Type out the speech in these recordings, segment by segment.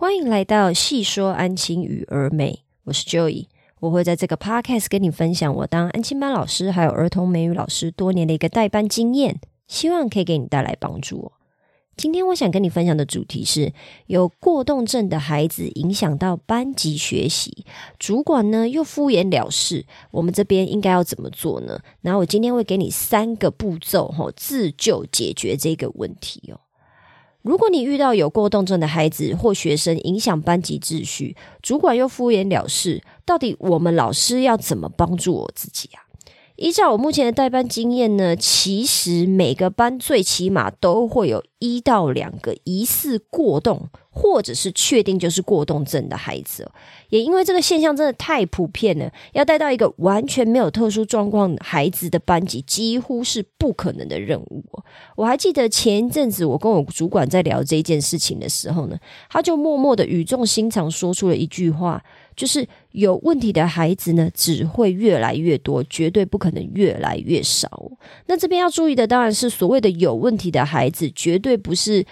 欢迎来到细说安亲与儿美，我是 Joey，我会在这个 podcast 跟你分享我当安亲班老师还有儿童美语老师多年的一个代班经验，希望可以给你带来帮助。今天我想跟你分享的主题是有过动症的孩子影响到班级学习，主管呢又敷衍了事，我们这边应该要怎么做呢？然后我今天会给你三个步骤，吼，自救解决这个问题哦。如果你遇到有过动症的孩子或学生影响班级秩序，主管又敷衍了事，到底我们老师要怎么帮助我自己啊？依照我目前的代班经验呢，其实每个班最起码都会有一到两个疑似过动，或者是确定就是过动症的孩子。也因为这个现象真的太普遍了，要带到一个完全没有特殊状况孩子的班级，几乎是不可能的任务。我还记得前一阵子我跟我主管在聊这件事情的时候呢，他就默默的语重心长说出了一句话。就是有问题的孩子呢，只会越来越多，绝对不可能越来越少。那这边要注意的当然是所谓的有问题的孩子，绝对不是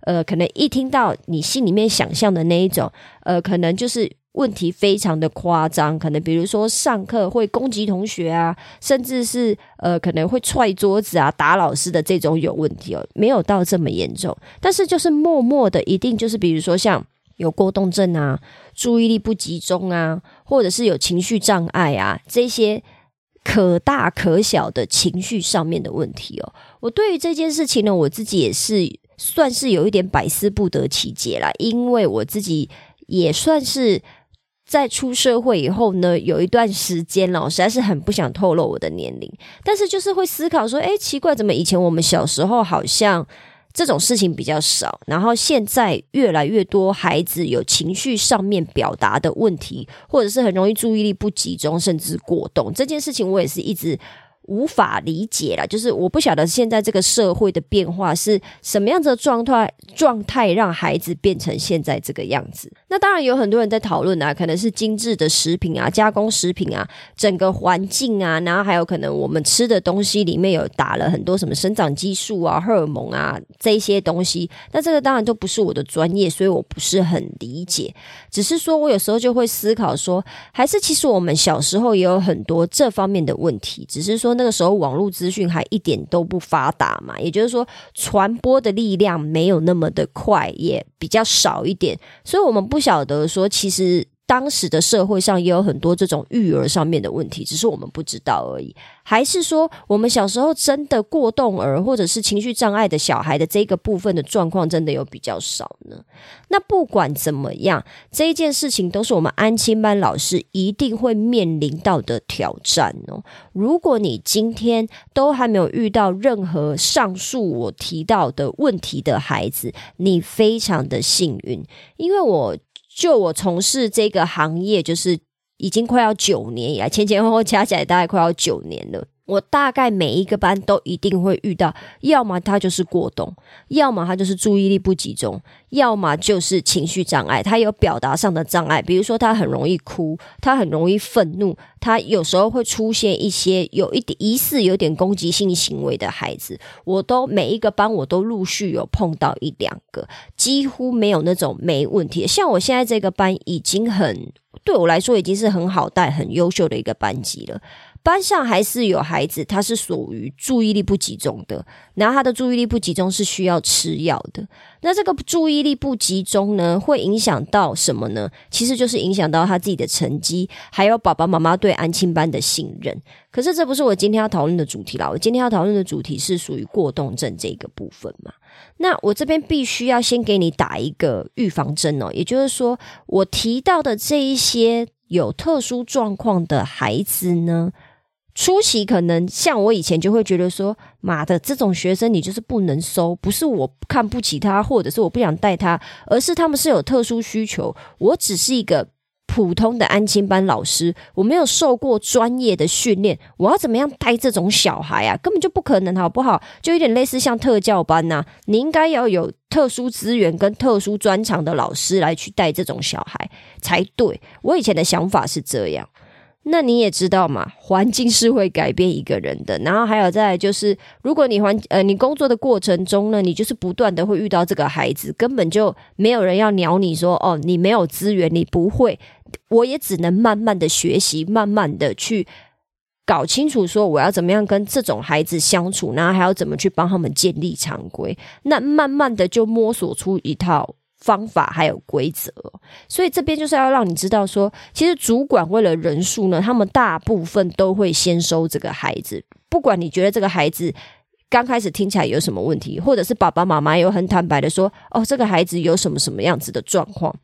呃，可能一听到你心里面想象的那一种，呃，可能就是问题非常的夸张，可能比如说上课会攻击同学啊，甚至是呃可能会踹桌子啊、打老师的这种有问题哦，没有到这么严重，但是就是默默的，一定就是比如说像。有过动症啊，注意力不集中啊，或者是有情绪障碍啊，这些可大可小的情绪上面的问题哦。我对于这件事情呢，我自己也是算是有一点百思不得其解啦，因为我自己也算是在出社会以后呢，有一段时间了，实在是很不想透露我的年龄，但是就是会思考说，哎，奇怪，怎么以前我们小时候好像。这种事情比较少，然后现在越来越多孩子有情绪上面表达的问题，或者是很容易注意力不集中，甚至过动。这件事情我也是一直。无法理解了，就是我不晓得现在这个社会的变化是什么样子的状态，状态让孩子变成现在这个样子。那当然有很多人在讨论啊，可能是精致的食品啊、加工食品啊、整个环境啊，然后还有可能我们吃的东西里面有打了很多什么生长激素啊、荷尔蒙啊这些东西。那这个当然都不是我的专业，所以我不是很理解。只是说我有时候就会思考说，还是其实我们小时候也有很多这方面的问题，只是说。那个时候网络资讯还一点都不发达嘛，也就是说传播的力量没有那么的快，也比较少一点，所以我们不晓得说其实。当时的社会上也有很多这种育儿上面的问题，只是我们不知道而已。还是说，我们小时候真的过动儿或者是情绪障碍的小孩的这个部分的状况，真的有比较少呢？那不管怎么样，这一件事情都是我们安亲班老师一定会面临到的挑战哦。如果你今天都还没有遇到任何上述我提到的问题的孩子，你非常的幸运，因为我。就我从事这个行业，就是已经快要九年以来，前前后后加起来大概快要九年了。我大概每一个班都一定会遇到，要么他就是过动，要么他就是注意力不集中，要么就是情绪障碍，他有表达上的障碍，比如说他很容易哭，他很容易愤怒，他有时候会出现一些有一点疑似有点攻击性行为的孩子，我都每一个班我都陆续有碰到一两个，几乎没有那种没问题。像我现在这个班已经很对我来说已经是很好带、很优秀的一个班级了。班上还是有孩子，他是属于注意力不集中的，然后他的注意力不集中是需要吃药的。那这个注意力不集中呢，会影响到什么呢？其实就是影响到他自己的成绩，还有爸爸妈妈对安亲班的信任。可是这不是我今天要讨论的主题啦，我今天要讨论的主题是属于过动症这个部分嘛。那我这边必须要先给你打一个预防针哦，也就是说，我提到的这一些有特殊状况的孩子呢。初期可能像我以前就会觉得说，妈的，这种学生你就是不能收，不是我看不起他，或者是我不想带他，而是他们是有特殊需求。我只是一个普通的安亲班老师，我没有受过专业的训练，我要怎么样带这种小孩啊？根本就不可能，好不好？就有点类似像特教班呐，你应该要有特殊资源跟特殊专长的老师来去带这种小孩才对。我以前的想法是这样。那你也知道嘛，环境是会改变一个人的。然后还有再就是，如果你环呃你工作的过程中呢，你就是不断的会遇到这个孩子，根本就没有人要鸟你说哦，你没有资源，你不会，我也只能慢慢的学习，慢慢的去搞清楚说我要怎么样跟这种孩子相处，然后还要怎么去帮他们建立常规，那慢慢的就摸索出一套。方法还有规则，所以这边就是要让你知道说，其实主管为了人数呢，他们大部分都会先收这个孩子，不管你觉得这个孩子刚开始听起来有什么问题，或者是爸爸妈妈有很坦白的说，哦，这个孩子有什么什么样子的状况，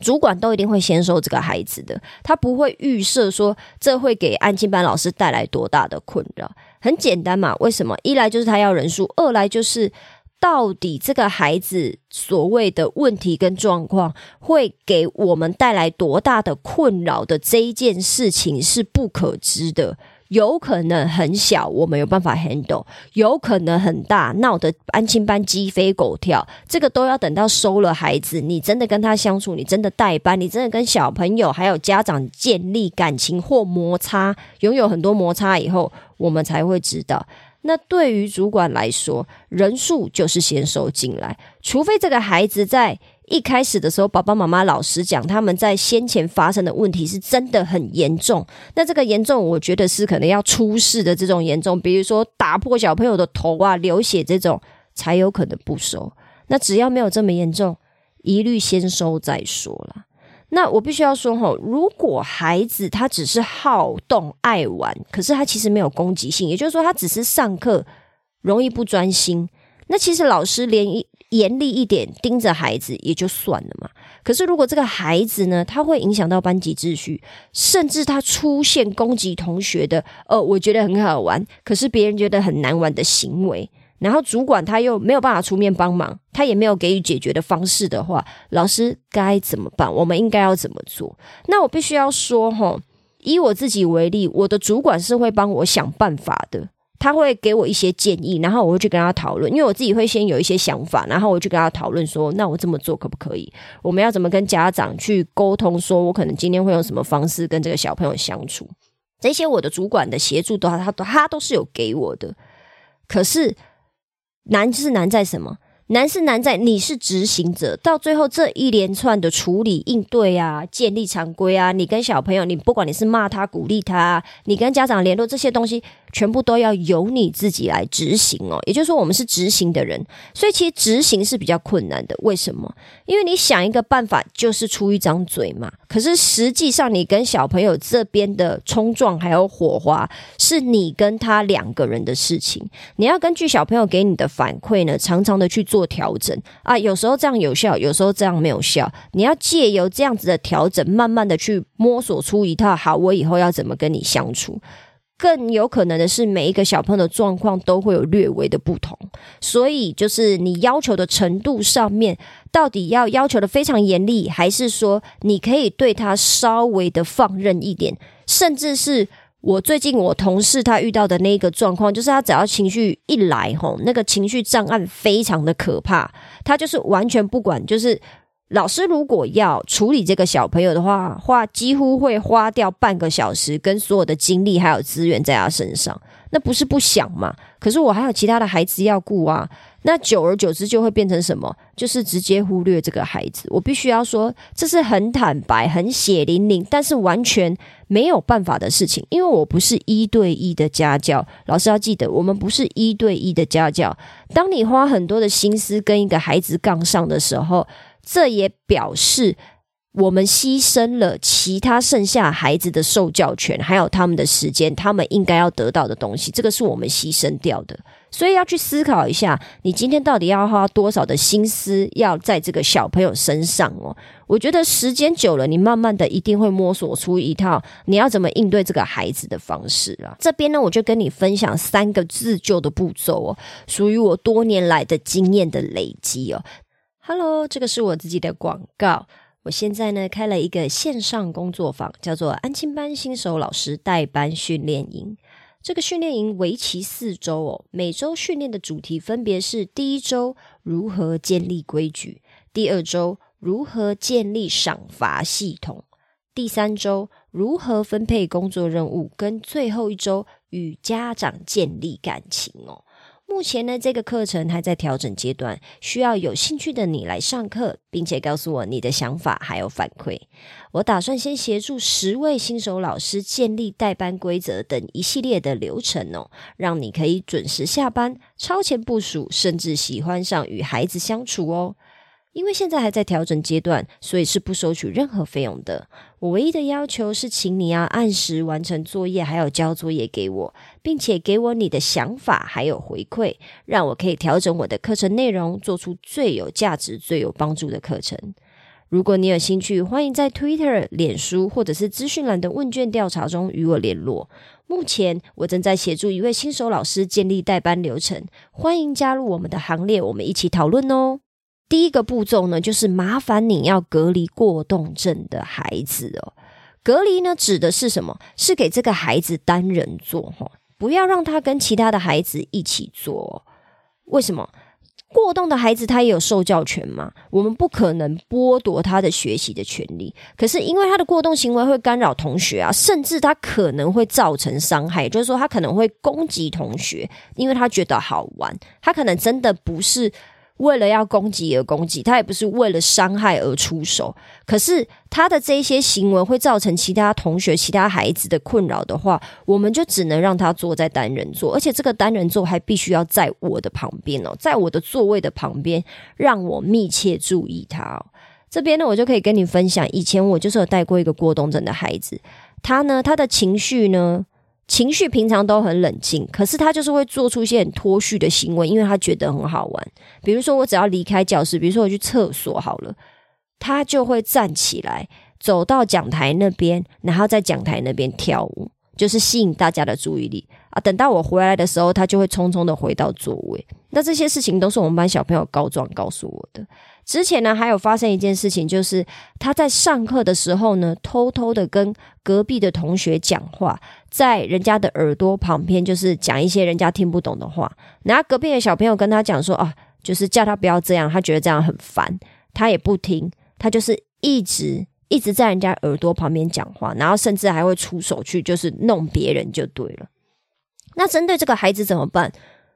主管都一定会先收这个孩子的，他不会预设说这会给安静班老师带来多大的困扰。很简单嘛，为什么？一来就是他要人数，二来就是。到底这个孩子所谓的问题跟状况会给我们带来多大的困扰的这一件事情是不可知的，有可能很小，我们有办法 handle；有可能很大，闹得安亲班鸡飞狗跳。这个都要等到收了孩子，你真的跟他相处，你真的带班，你真的跟小朋友还有家长建立感情或摩擦，拥有很多摩擦以后，我们才会知道。那对于主管来说，人数就是先收进来，除非这个孩子在一开始的时候，爸爸妈妈老实讲，他们在先前发生的问题是真的很严重。那这个严重，我觉得是可能要出事的这种严重，比如说打破小朋友的头啊、流血这种，才有可能不收。那只要没有这么严重，一律先收再说了。那我必须要说哈，如果孩子他只是好动爱玩，可是他其实没有攻击性，也就是说他只是上课容易不专心，那其实老师连严厉一点盯着孩子也就算了嘛。可是如果这个孩子呢，他会影响到班级秩序，甚至他出现攻击同学的，呃，我觉得很好玩，可是别人觉得很难玩的行为。然后主管他又没有办法出面帮忙，他也没有给予解决的方式的话，老师该怎么办？我们应该要怎么做？那我必须要说哈，以我自己为例，我的主管是会帮我想办法的，他会给我一些建议，然后我会去跟他讨论，因为我自己会先有一些想法，然后我去跟他讨论说，那我这么做可不可以？我们要怎么跟家长去沟通？说我可能今天会用什么方式跟这个小朋友相处？这些我的主管的协助都他都他都是有给我的，可是。难是难在什么？难是难在你是执行者，到最后这一连串的处理应对啊，建立常规啊，你跟小朋友，你不管你是骂他、鼓励他，你跟家长联络这些东西。全部都要由你自己来执行哦，也就是说，我们是执行的人，所以其实执行是比较困难的。为什么？因为你想一个办法，就是出一张嘴嘛。可是实际上，你跟小朋友这边的冲撞还有火花，是你跟他两个人的事情。你要根据小朋友给你的反馈呢，常常的去做调整啊。有时候这样有效，有时候这样没有效。你要借由这样子的调整，慢慢的去摸索出一套好，我以后要怎么跟你相处。更有可能的是，每一个小朋友的状况都会有略微的不同，所以就是你要求的程度上面，到底要要求的非常严厉，还是说你可以对他稍微的放任一点？甚至是我最近我同事他遇到的那个状况，就是他只要情绪一来，吼，那个情绪障碍非常的可怕，他就是完全不管，就是。老师如果要处理这个小朋友的话，花几乎会花掉半个小时跟所有的精力还有资源在他身上，那不是不想嘛？可是我还有其他的孩子要顾啊，那久而久之就会变成什么？就是直接忽略这个孩子。我必须要说，这是很坦白、很血淋淋，但是完全没有办法的事情。因为我不是一对一的家教，老师要记得，我们不是一对一的家教。当你花很多的心思跟一个孩子杠上的时候，这也表示我们牺牲了其他剩下孩子的受教权，还有他们的时间，他们应该要得到的东西，这个是我们牺牲掉的。所以要去思考一下，你今天到底要花多少的心思要在这个小朋友身上哦？我觉得时间久了，你慢慢的一定会摸索出一套你要怎么应对这个孩子的方式了。这边呢，我就跟你分享三个自救的步骤哦，属于我多年来的经验的累积哦。Hello，这个是我自己的广告。我现在呢开了一个线上工作坊，叫做安亲班新手老师代班训练营。这个训练营为期四周哦，每周训练的主题分别是：第一周如何建立规矩，第二周如何建立赏罚系统，第三周如何分配工作任务，跟最后一周与家长建立感情哦。目前呢，这个课程还在调整阶段，需要有兴趣的你来上课，并且告诉我你的想法还有反馈。我打算先协助十位新手老师建立代班规则等一系列的流程哦，让你可以准时下班、超前部署，甚至喜欢上与孩子相处哦。因为现在还在调整阶段，所以是不收取任何费用的。我唯一的要求是，请你要按时完成作业，还有交作业给我，并且给我你的想法还有回馈，让我可以调整我的课程内容，做出最有价值、最有帮助的课程。如果你有兴趣，欢迎在 Twitter、脸书或者是资讯栏的问卷调查中与我联络。目前我正在协助一位新手老师建立代班流程，欢迎加入我们的行列，我们一起讨论哦。第一个步骤呢，就是麻烦你要隔离过动症的孩子哦。隔离呢，指的是什么？是给这个孩子单人做哈，不要让他跟其他的孩子一起做。为什么？过动的孩子他也有受教权嘛，我们不可能剥夺他的学习的权利。可是因为他的过动行为会干扰同学啊，甚至他可能会造成伤害，就是说他可能会攻击同学，因为他觉得好玩，他可能真的不是。为了要攻击而攻击，他也不是为了伤害而出手。可是他的这些行为会造成其他同学、其他孩子的困扰的话，我们就只能让他坐在单人座，而且这个单人座还必须要在我的旁边哦，在我的座位的旁边，让我密切注意他。哦。这边呢，我就可以跟你分享，以前我就是有带过一个过动症的孩子，他呢，他的情绪呢。情绪平常都很冷静，可是他就是会做出一些很脱序的行为，因为他觉得很好玩。比如说，我只要离开教室，比如说我去厕所好了，他就会站起来走到讲台那边，然后在讲台那边跳舞，就是吸引大家的注意力啊。等到我回来的时候，他就会匆匆的回到座位。那这些事情都是我们班小朋友告状告诉我的。之前呢，还有发生一件事情，就是他在上课的时候呢，偷偷的跟隔壁的同学讲话，在人家的耳朵旁边，就是讲一些人家听不懂的话。然后隔壁的小朋友跟他讲说啊，就是叫他不要这样，他觉得这样很烦，他也不听，他就是一直一直在人家耳朵旁边讲话，然后甚至还会出手去，就是弄别人就对了。那针对这个孩子怎么办？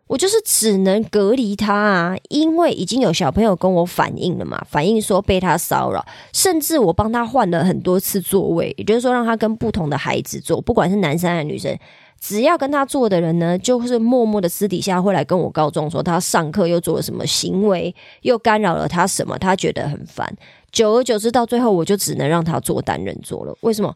我就是只能隔离他啊，因为已经有小朋友跟我反映了嘛，反映说被他骚扰，甚至我帮他换了很多次座位，也就是说让他跟不同的孩子坐，不管是男生还是女生，只要跟他坐的人呢，就是默默的私底下会来跟我告状，说他上课又做了什么行为，又干扰了他什么，他觉得很烦。久而久之，到最后我就只能让他坐单人座了。为什么？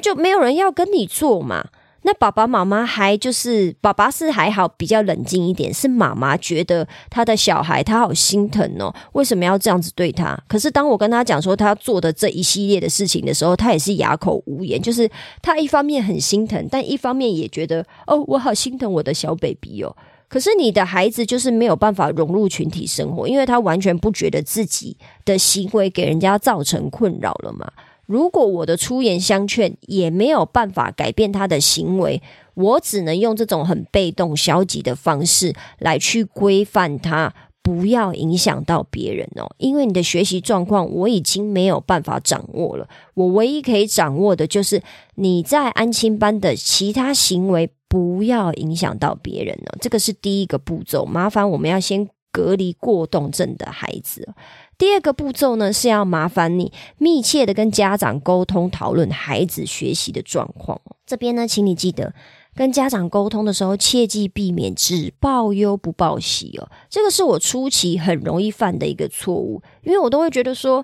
就没有人要跟你坐嘛？那爸爸妈妈还就是爸爸是还好比较冷静一点，是妈妈觉得他的小孩他好心疼哦，为什么要这样子对他？可是当我跟他讲说他做的这一系列的事情的时候，他也是哑口无言。就是他一方面很心疼，但一方面也觉得哦，我好心疼我的小 baby 哦。可是你的孩子就是没有办法融入群体生活，因为他完全不觉得自己的行为给人家造成困扰了嘛。如果我的出言相劝也没有办法改变他的行为，我只能用这种很被动、消极的方式来去规范他，不要影响到别人哦。因为你的学习状况我已经没有办法掌握了，我唯一可以掌握的就是你在安亲班的其他行为，不要影响到别人哦。这个是第一个步骤，麻烦我们要先隔离过动症的孩子。第二个步骤呢，是要麻烦你密切的跟家长沟通，讨论孩子学习的状况。这边呢，请你记得跟家长沟通的时候，切记避免只报忧不报喜哦。这个是我初期很容易犯的一个错误，因为我都会觉得说，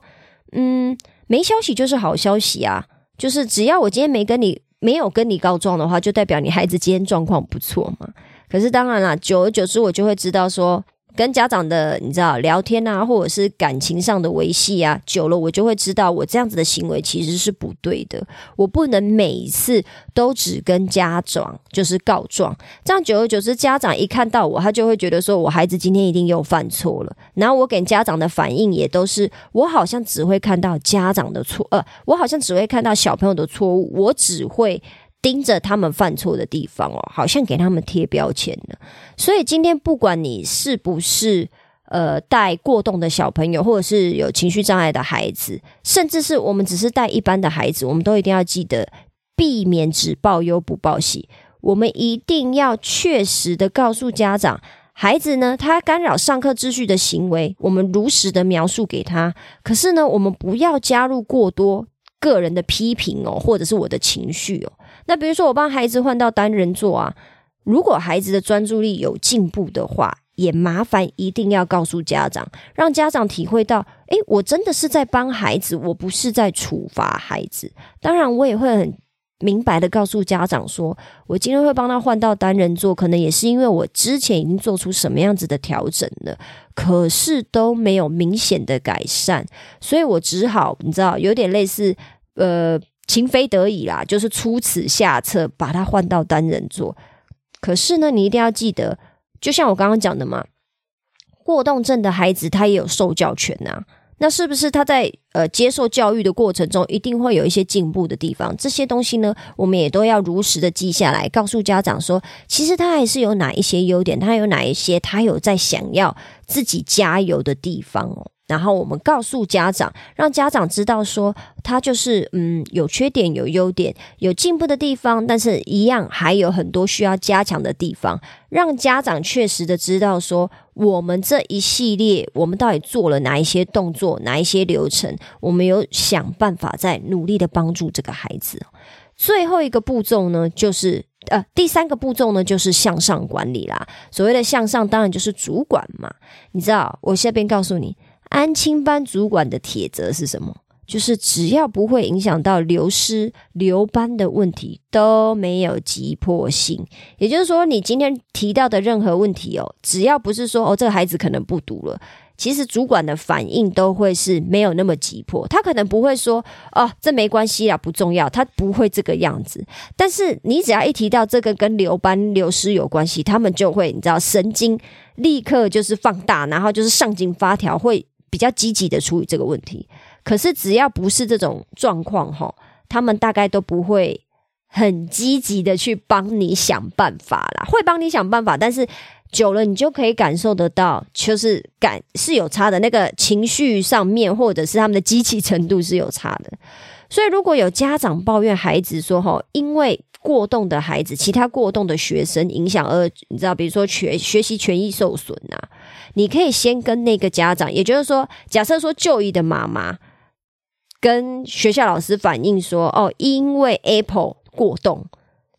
嗯，没消息就是好消息啊，就是只要我今天没跟你没有跟你告状的话，就代表你孩子今天状况不错嘛。可是当然啦，久而久之，我就会知道说。跟家长的你知道聊天啊，或者是感情上的维系啊，久了我就会知道我这样子的行为其实是不对的。我不能每一次都只跟家长就是告状，这样久而久之，家长一看到我，他就会觉得说我孩子今天一定又犯错了。然后我给家长的反应也都是，我好像只会看到家长的错，呃，我好像只会看到小朋友的错误，我只会。盯着他们犯错的地方哦，好像给他们贴标签了。所以今天不管你是不是呃带过动的小朋友，或者是有情绪障碍的孩子，甚至是我们只是带一般的孩子，我们都一定要记得避免只报忧不报喜。我们一定要确实的告诉家长，孩子呢，他干扰上课秩序的行为，我们如实的描述给他。可是呢，我们不要加入过多个人的批评哦，或者是我的情绪哦。那比如说，我帮孩子换到单人座啊，如果孩子的专注力有进步的话，也麻烦一定要告诉家长，让家长体会到，诶，我真的是在帮孩子，我不是在处罚孩子。当然，我也会很。明白的告诉家长说，我今天会帮他换到单人座，可能也是因为我之前已经做出什么样子的调整了，可是都没有明显的改善，所以我只好你知道，有点类似呃，情非得已啦，就是出此下策把他换到单人座。可是呢，你一定要记得，就像我刚刚讲的嘛，过动症的孩子他也有受教权呐。那是不是他在呃接受教育的过程中，一定会有一些进步的地方？这些东西呢，我们也都要如实的记下来，告诉家长说，其实他还是有哪一些优点，他有哪一些他有在想要自己加油的地方哦。然后我们告诉家长，让家长知道说，他就是嗯有缺点有优点有进步的地方，但是一样还有很多需要加强的地方，让家长确实的知道说，我们这一系列我们到底做了哪一些动作，哪一些流程，我们有想办法在努力的帮助这个孩子。最后一个步骤呢，就是呃第三个步骤呢，就是向上管理啦。所谓的向上，当然就是主管嘛。你知道，我下边告诉你。安亲班主管的铁则是什么？就是只要不会影响到流失留班的问题，都没有急迫性。也就是说，你今天提到的任何问题哦，只要不是说哦，这个孩子可能不读了，其实主管的反应都会是没有那么急迫。他可能不会说哦，这没关系啊，不重要，他不会这个样子。但是你只要一提到这个跟留班流失有关系，他们就会你知道神经立刻就是放大，然后就是上紧发条会。比较积极的处理这个问题，可是只要不是这种状况哈，他们大概都不会很积极的去帮你想办法啦。会帮你想办法，但是久了你就可以感受得到，就是感是有差的，那个情绪上面或者是他们的积极程度是有差的。所以如果有家长抱怨孩子说哈，因为过动的孩子，其他过动的学生影响而你知道，比如说学学习权益受损呐。你可以先跟那个家长，也就是说，假设说就医的妈妈跟学校老师反映说，哦，因为 Apple 过动，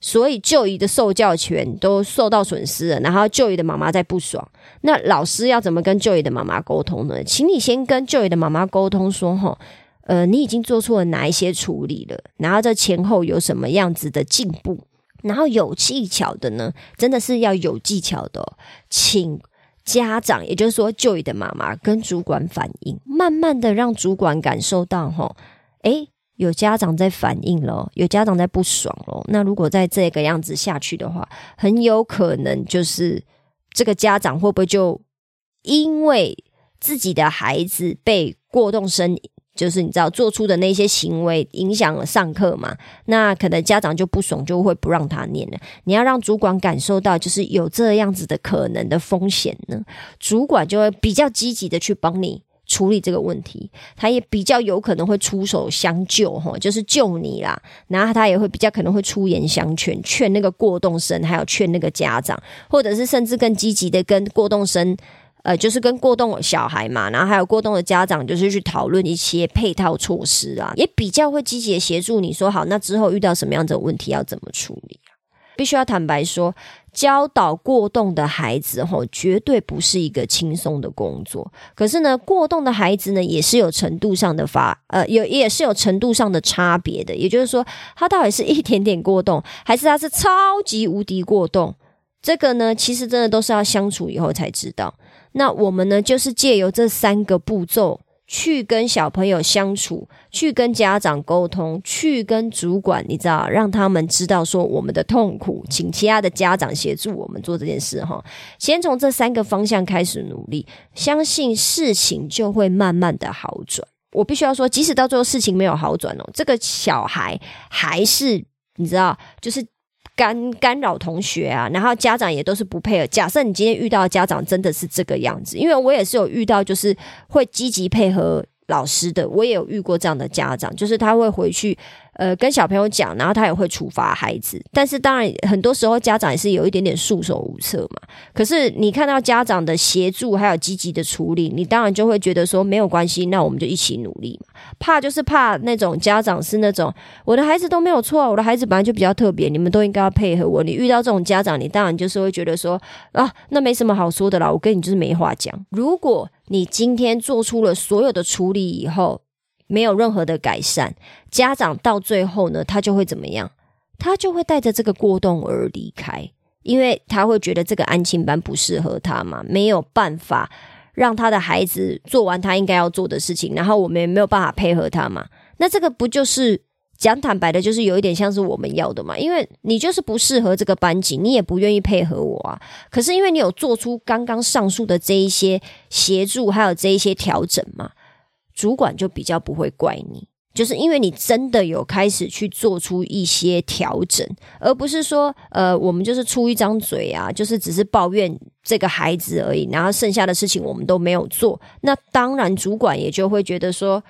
所以就医的受教权都受到损失了，然后就医的妈妈在不爽，那老师要怎么跟就医的妈妈沟通呢？请你先跟就医的妈妈沟通说，哈，呃，你已经做出了哪一些处理了，然后这前后有什么样子的进步，然后有技巧的呢？真的是要有技巧的，请。家长，也就是说，舅爷的妈妈跟主管反映，慢慢的让主管感受到，哈，诶，有家长在反映了，有家长在不爽了。那如果再这个样子下去的话，很有可能就是这个家长会不会就因为自己的孩子被过动生。就是你知道做出的那些行为影响了上课嘛？那可能家长就不爽，就会不让他念了。你要让主管感受到，就是有这样子的可能的风险呢，主管就会比较积极的去帮你处理这个问题，他也比较有可能会出手相救哈，就是救你啦。然后他也会比较可能会出言相劝，劝那个过动生，还有劝那个家长，或者是甚至更积极的跟过动生。呃，就是跟过动小孩嘛，然后还有过动的家长，就是去讨论一些配套措施啊，也比较会积极的协助你说好，那之后遇到什么样的问题要怎么处理必须要坦白说，教导过动的孩子吼，绝对不是一个轻松的工作。可是呢，过动的孩子呢，也是有程度上的发，呃，有也是有程度上的差别的。也就是说，他到底是一点点过动，还是他是超级无敌过动？这个呢，其实真的都是要相处以后才知道。那我们呢，就是借由这三个步骤去跟小朋友相处，去跟家长沟通，去跟主管，你知道，让他们知道说我们的痛苦，请其他的家长协助我们做这件事哈。先从这三个方向开始努力，相信事情就会慢慢的好转。我必须要说，即使到最后事情没有好转哦，这个小孩还是你知道，就是。干干扰同学啊，然后家长也都是不配合。假设你今天遇到家长真的是这个样子，因为我也是有遇到，就是会积极配合老师的，我也有遇过这样的家长，就是他会回去呃跟小朋友讲，然后他也会处罚孩子。但是当然，很多时候家长也是有一点点束手无策嘛。可是你看到家长的协助还有积极的处理，你当然就会觉得说没有关系，那我们就一起努力嘛。怕就是怕那种家长是那种我的孩子都没有错，我的孩子本来就比较特别，你们都应该要配合我。你遇到这种家长，你当然就是会觉得说啊，那没什么好说的啦，我跟你就是没话讲。如果你今天做出了所有的处理以后，没有任何的改善，家长到最后呢，他就会怎么样？他就会带着这个过动而离开，因为他会觉得这个安亲班不适合他嘛，没有办法让他的孩子做完他应该要做的事情，然后我们也没有办法配合他嘛。那这个不就是讲坦白的，就是有一点像是我们要的嘛？因为你就是不适合这个班级，你也不愿意配合我啊。可是因为你有做出刚刚上述的这一些协助，还有这一些调整嘛。主管就比较不会怪你，就是因为你真的有开始去做出一些调整，而不是说，呃，我们就是出一张嘴啊，就是只是抱怨这个孩子而已，然后剩下的事情我们都没有做，那当然主管也就会觉得说。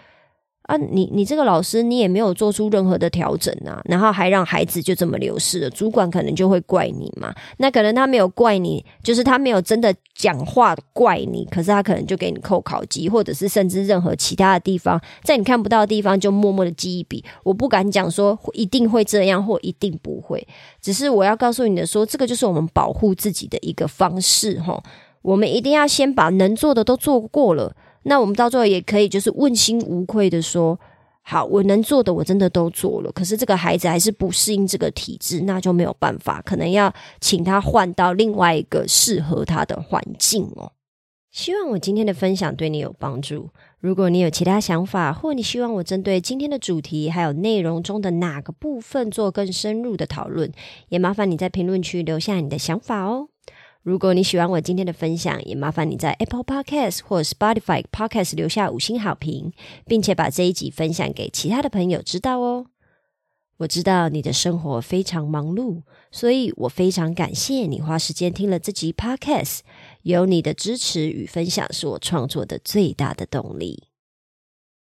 啊，你你这个老师，你也没有做出任何的调整啊，然后还让孩子就这么流失了，主管可能就会怪你嘛。那可能他没有怪你，就是他没有真的讲话怪你，可是他可能就给你扣考绩，或者是甚至任何其他的地方，在你看不到的地方就默默的记一笔。我不敢讲说一定会这样或一定不会，只是我要告诉你的说，这个就是我们保护自己的一个方式哈。我们一定要先把能做的都做过了。那我们到最后也可以就是问心无愧的说，好，我能做的我真的都做了。可是这个孩子还是不适应这个体质，那就没有办法，可能要请他换到另外一个适合他的环境哦。希望我今天的分享对你有帮助。如果你有其他想法，或你希望我针对今天的主题还有内容中的哪个部分做更深入的讨论，也麻烦你在评论区留下你的想法哦。如果你喜欢我今天的分享，也麻烦你在 Apple Podcast 或 Spotify Podcast 留下五星好评，并且把这一集分享给其他的朋友知道哦。我知道你的生活非常忙碌，所以我非常感谢你花时间听了这集 Podcast。有你的支持与分享，是我创作的最大的动力。